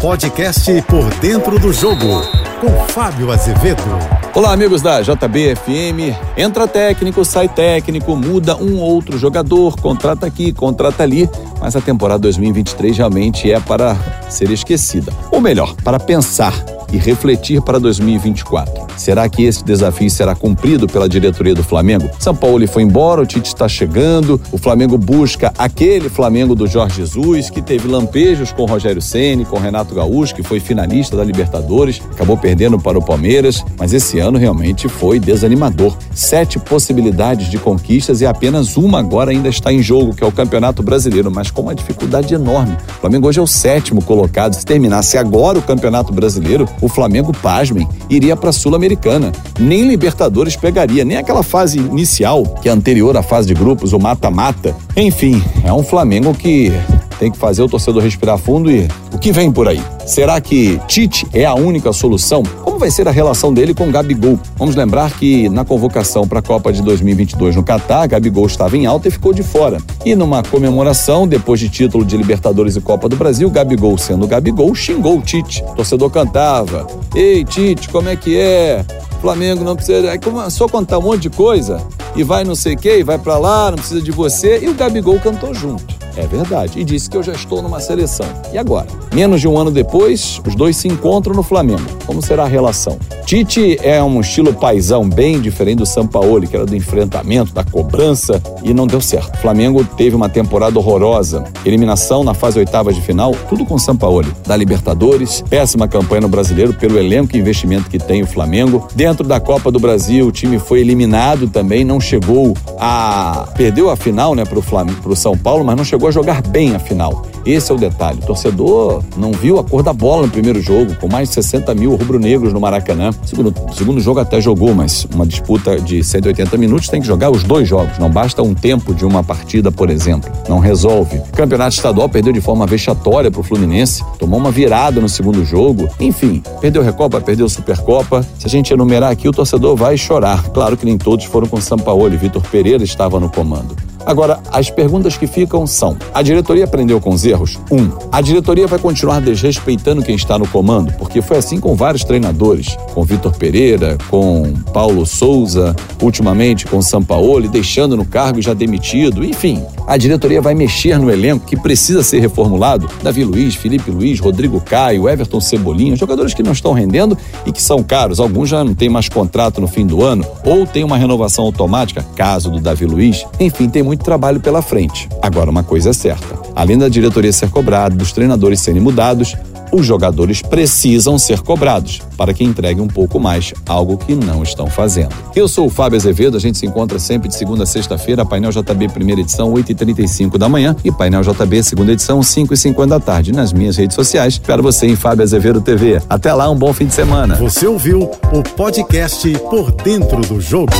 podcast Por Dentro do Jogo, com Fábio Azevedo. Olá, amigos da JBFM. Entra técnico, sai técnico, muda um outro jogador, contrata aqui, contrata ali, mas a temporada 2023 realmente é para ser esquecida. Ou melhor, para pensar e refletir para 2024. Será que esse desafio será cumprido pela diretoria do Flamengo? São Paulo foi embora, o Tite está chegando, o Flamengo busca aquele Flamengo do Jorge Jesus que teve lampejos com Rogério Ceni, com Renato Gaúcho, que foi finalista da Libertadores, acabou perdendo para o Palmeiras, mas esse ano realmente foi desanimador. Sete possibilidades de conquistas e apenas uma agora ainda está em jogo, que é o Campeonato Brasileiro, mas com uma dificuldade enorme. O Flamengo hoje é o sétimo colocado. Se terminasse agora o Campeonato Brasileiro, o Flamengo, pasmem, iria para a Sul-Americana. Nem Libertadores pegaria, nem aquela fase inicial, que é anterior à fase de grupos, o mata-mata. Enfim, é um Flamengo que tem que fazer o torcedor respirar fundo e o que vem por aí? Será que Tite é a única solução? Como vai ser a relação dele com Gabigol? Vamos lembrar que na convocação para a Copa de 2022 no Catar, Gabigol estava em alta e ficou de fora. E numa comemoração, depois de título de Libertadores e Copa do Brasil, Gabigol sendo Gabigol, xingou o Tite. O torcedor cantava: Ei, Tite, como é que é? Flamengo não precisa. Aí começou a contar um monte de coisa e vai não sei o quê, e vai para lá, não precisa de você. E o Gabigol cantou junto. É verdade. E disse que eu já estou numa seleção. E agora? Menos de um ano depois, os dois se encontram no Flamengo. Como será a relação? Tite é um estilo paisão bem diferente do Sampaoli, que era do enfrentamento, da cobrança, e não deu certo. O Flamengo teve uma temporada horrorosa. Eliminação na fase oitava de final, tudo com Sampaoli. Da Libertadores, péssima campanha no Brasileiro pelo elenco e investimento que tem o Flamengo. Dentro da Copa do Brasil, o time foi eliminado também, não chegou a... Perdeu a final, né, pro, pro São Paulo, mas não chegou a jogar bem a final. Esse é o detalhe. O torcedor não viu a cor da bola no primeiro jogo, com mais de 60 mil rubro-negros no Maracanã. Segundo, segundo jogo até jogou, mas uma disputa de 180 minutos tem que jogar os dois jogos. Não basta um tempo de uma partida, por exemplo. Não resolve. O campeonato estadual perdeu de forma vexatória para o Fluminense, tomou uma virada no segundo jogo. Enfim, perdeu Recopa, perdeu Supercopa. Se a gente enumerar aqui, o torcedor vai chorar. Claro que nem todos foram com Sampaoli. Vitor Pereira estava no comando. Agora, as perguntas que ficam são: a diretoria aprendeu com os erros? Um, a diretoria vai continuar desrespeitando quem está no comando, porque foi assim com vários treinadores, com Vitor Pereira, com Paulo Souza, ultimamente com Sampaoli, deixando no cargo e já demitido, enfim. A diretoria vai mexer no elenco que precisa ser reformulado. Davi Luiz, Felipe Luiz, Rodrigo Caio, Everton Cebolinha, jogadores que não estão rendendo e que são caros. Alguns já não têm mais contrato no fim do ano ou tem uma renovação automática, caso do Davi Luiz. Enfim, tem muito muito trabalho pela frente. Agora, uma coisa é certa: além da diretoria ser cobrada, dos treinadores serem mudados, os jogadores precisam ser cobrados para que entreguem um pouco mais, algo que não estão fazendo. Eu sou o Fábio Azevedo, a gente se encontra sempre de segunda a sexta-feira, Painel JB primeira edição, 8h35 da manhã e Painel JB segunda edição, 5h50 da tarde. Nas minhas redes sociais, espero você em Fábio Azevedo TV. Até lá, um bom fim de semana. Você ouviu o podcast Por Dentro do Jogo.